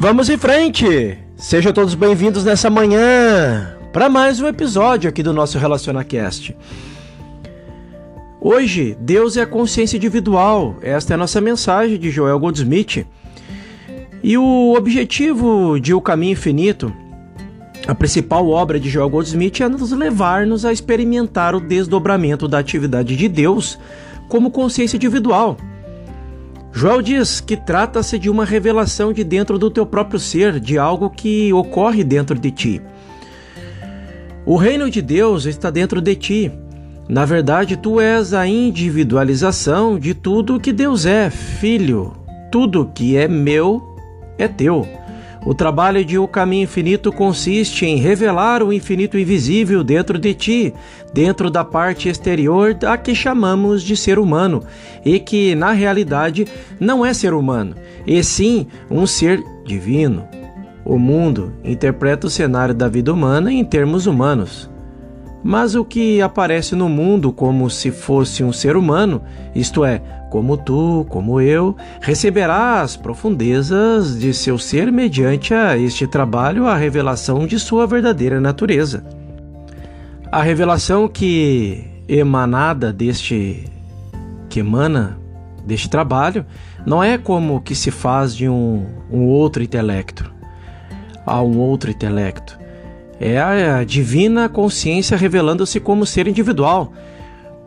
Vamos em frente! Sejam todos bem-vindos nessa manhã para mais um episódio aqui do nosso RelacionaCast. Hoje, Deus é a consciência individual. Esta é a nossa mensagem de Joel Goldsmith. E o objetivo de O Caminho Infinito, a principal obra de Joel Goldsmith, é nos levar-nos a experimentar o desdobramento da atividade de Deus como consciência individual. Joel diz que trata-se de uma revelação de dentro do teu próprio ser, de algo que ocorre dentro de ti. O reino de Deus está dentro de ti na verdade, tu és a individualização de tudo que Deus é, filho. Tudo que é meu é teu. O trabalho de O Caminho Infinito consiste em revelar o infinito invisível dentro de ti, dentro da parte exterior a que chamamos de ser humano, e que, na realidade, não é ser humano, e sim um ser divino. O mundo interpreta o cenário da vida humana em termos humanos. Mas o que aparece no mundo como se fosse um ser humano, isto é, como tu, como eu, receberá as profundezas de seu ser mediante a este trabalho a revelação de sua verdadeira natureza. A revelação que emanada deste que emana deste trabalho não é como que se faz de um, um outro intelecto a um outro intelecto é a divina consciência revelando-se como ser individual.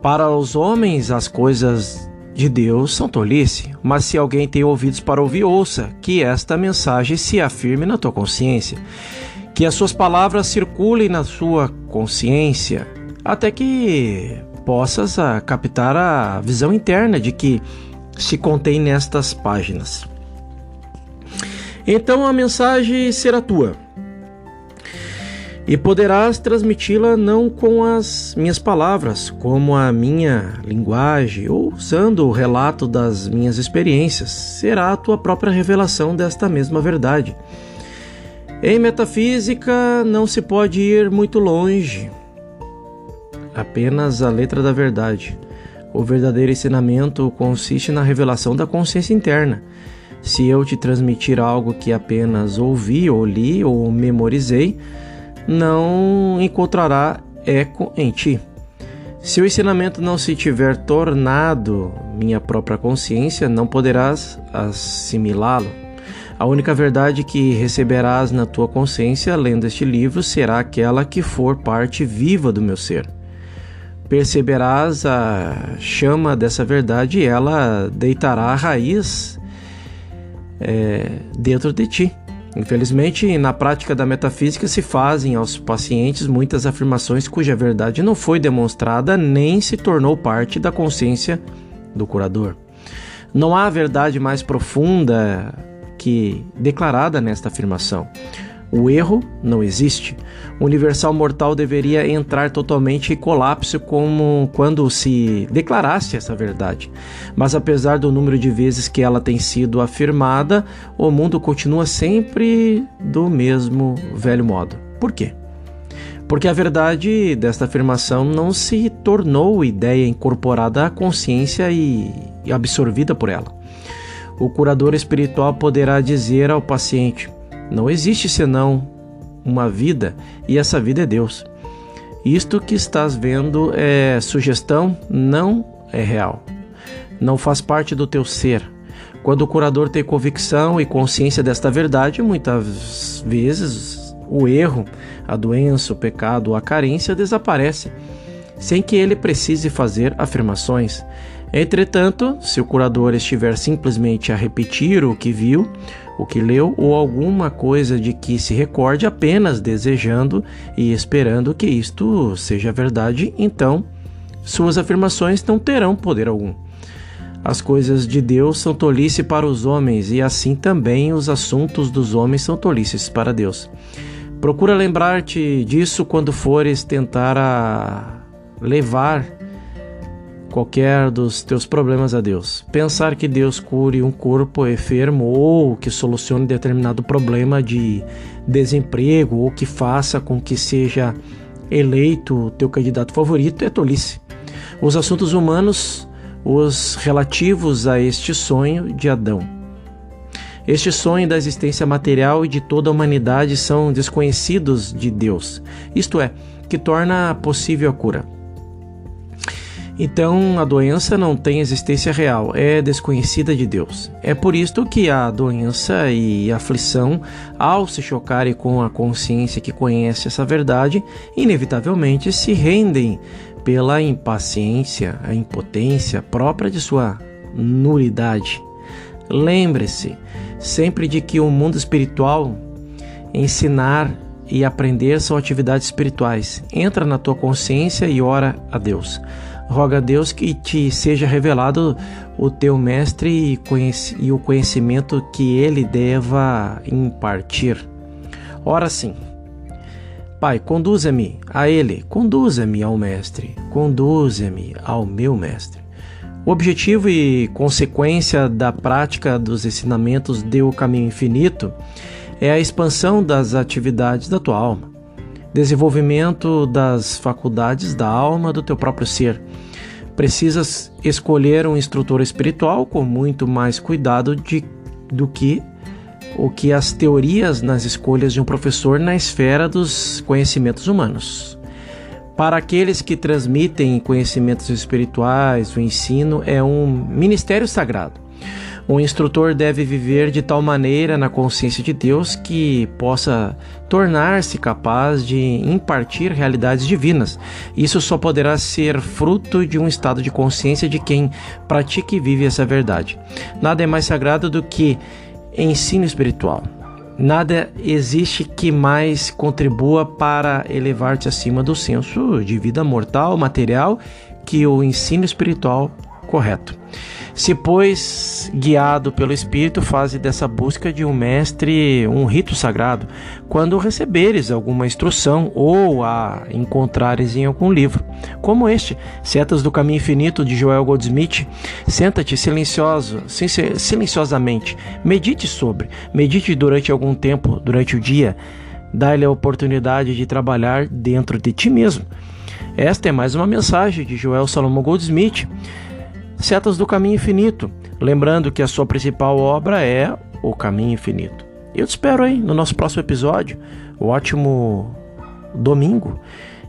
Para os homens, as coisas de Deus são tolice, mas se alguém tem ouvidos para ouvir, ouça, que esta mensagem se afirme na tua consciência, que as suas palavras circulem na sua consciência, até que possas a, ah, captar a visão interna de que se contém nestas páginas. Então a mensagem será tua e poderás transmiti-la não com as minhas palavras, como a minha linguagem, ou usando o relato das minhas experiências, será a tua própria revelação desta mesma verdade. Em metafísica não se pode ir muito longe, apenas a letra da verdade. O verdadeiro ensinamento consiste na revelação da consciência interna. Se eu te transmitir algo que apenas ouvi, ou li ou memorizei, não encontrará eco em ti. Se o ensinamento não se tiver tornado minha própria consciência, não poderás assimilá-lo. A única verdade que receberás na tua consciência lendo este livro será aquela que for parte viva do meu ser. Perceberás a chama dessa verdade e ela deitará a raiz é, dentro de ti. Infelizmente, na prática da metafísica se fazem aos pacientes muitas afirmações cuja verdade não foi demonstrada nem se tornou parte da consciência do curador. Não há verdade mais profunda que declarada nesta afirmação. O erro não existe. O universal mortal deveria entrar totalmente em colapso como quando se declarasse essa verdade. Mas apesar do número de vezes que ela tem sido afirmada, o mundo continua sempre do mesmo velho modo. Por quê? Porque a verdade desta afirmação não se tornou ideia incorporada à consciência e absorvida por ela. O curador espiritual poderá dizer ao paciente: não existe senão uma vida e essa vida é Deus. Isto que estás vendo é sugestão, não é real. Não faz parte do teu ser. Quando o curador tem convicção e consciência desta verdade, muitas vezes o erro, a doença, o pecado, a carência desaparece, sem que ele precise fazer afirmações. Entretanto, se o curador estiver simplesmente a repetir o que viu, o que leu ou alguma coisa de que se recorde apenas desejando e esperando que isto seja verdade, então suas afirmações não terão poder algum. As coisas de Deus são tolice para os homens e assim também os assuntos dos homens são tolices para Deus. Procura lembrar-te disso quando fores tentar levar qualquer dos teus problemas a Deus. Pensar que Deus cure um corpo enfermo ou que solucione determinado problema de desemprego ou que faça com que seja eleito teu candidato favorito é tolice. Os assuntos humanos, os relativos a este sonho de Adão. Este sonho da existência material e de toda a humanidade são desconhecidos de Deus, isto é, que torna possível a cura. Então, a doença não tem existência real, é desconhecida de Deus. É por isto que a doença e a aflição, ao se chocarem com a consciência que conhece essa verdade, inevitavelmente se rendem pela impaciência, a impotência própria de sua nulidade. Lembre-se sempre de que o mundo espiritual ensinar e aprender são atividades espirituais. Entra na tua consciência e ora a Deus. Roga a Deus que te seja revelado o teu mestre e, o conhecimento que ele deva impartir. Ora sim. Pai, conduza-me a ele, conduza-me ao mestre, conduza-me ao meu mestre. O objetivo e consequência da prática dos ensinamentos do caminho infinito é a expansão das atividades da tua alma, desenvolvimento das faculdades da alma do teu próprio ser. Precisas escolher um instrutor espiritual com muito mais cuidado de, do que o que as teorias nas escolhas de um professor na esfera dos conhecimentos humanos. Para aqueles que transmitem conhecimentos espirituais, o ensino é um ministério sagrado. Um instrutor deve viver de tal maneira na consciência de Deus que possa tornar-se capaz de impartir realidades divinas. Isso só poderá ser fruto de um estado de consciência de quem pratica e vive essa verdade. Nada é mais sagrado do que ensino espiritual. Nada existe que mais contribua para elevar-te acima do senso de vida mortal, material, que o ensino espiritual correto. Se, pois, guiado pelo Espírito, faze dessa busca de um mestre um rito sagrado, quando receberes alguma instrução ou a encontrares em algum livro, como este, Setas do Caminho Infinito, de Joel Goldsmith, senta-te silencioso, silenciosamente, medite sobre, medite durante algum tempo, durante o dia, dá-lhe a oportunidade de trabalhar dentro de ti mesmo. Esta é mais uma mensagem de Joel Salomão Goldsmith Setas do Caminho Infinito, lembrando que a sua principal obra é O Caminho Infinito. Eu te espero aí no nosso próximo episódio. Um ótimo domingo.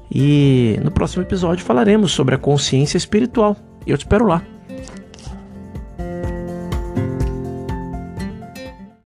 E no próximo episódio falaremos sobre a consciência espiritual. Eu te espero lá.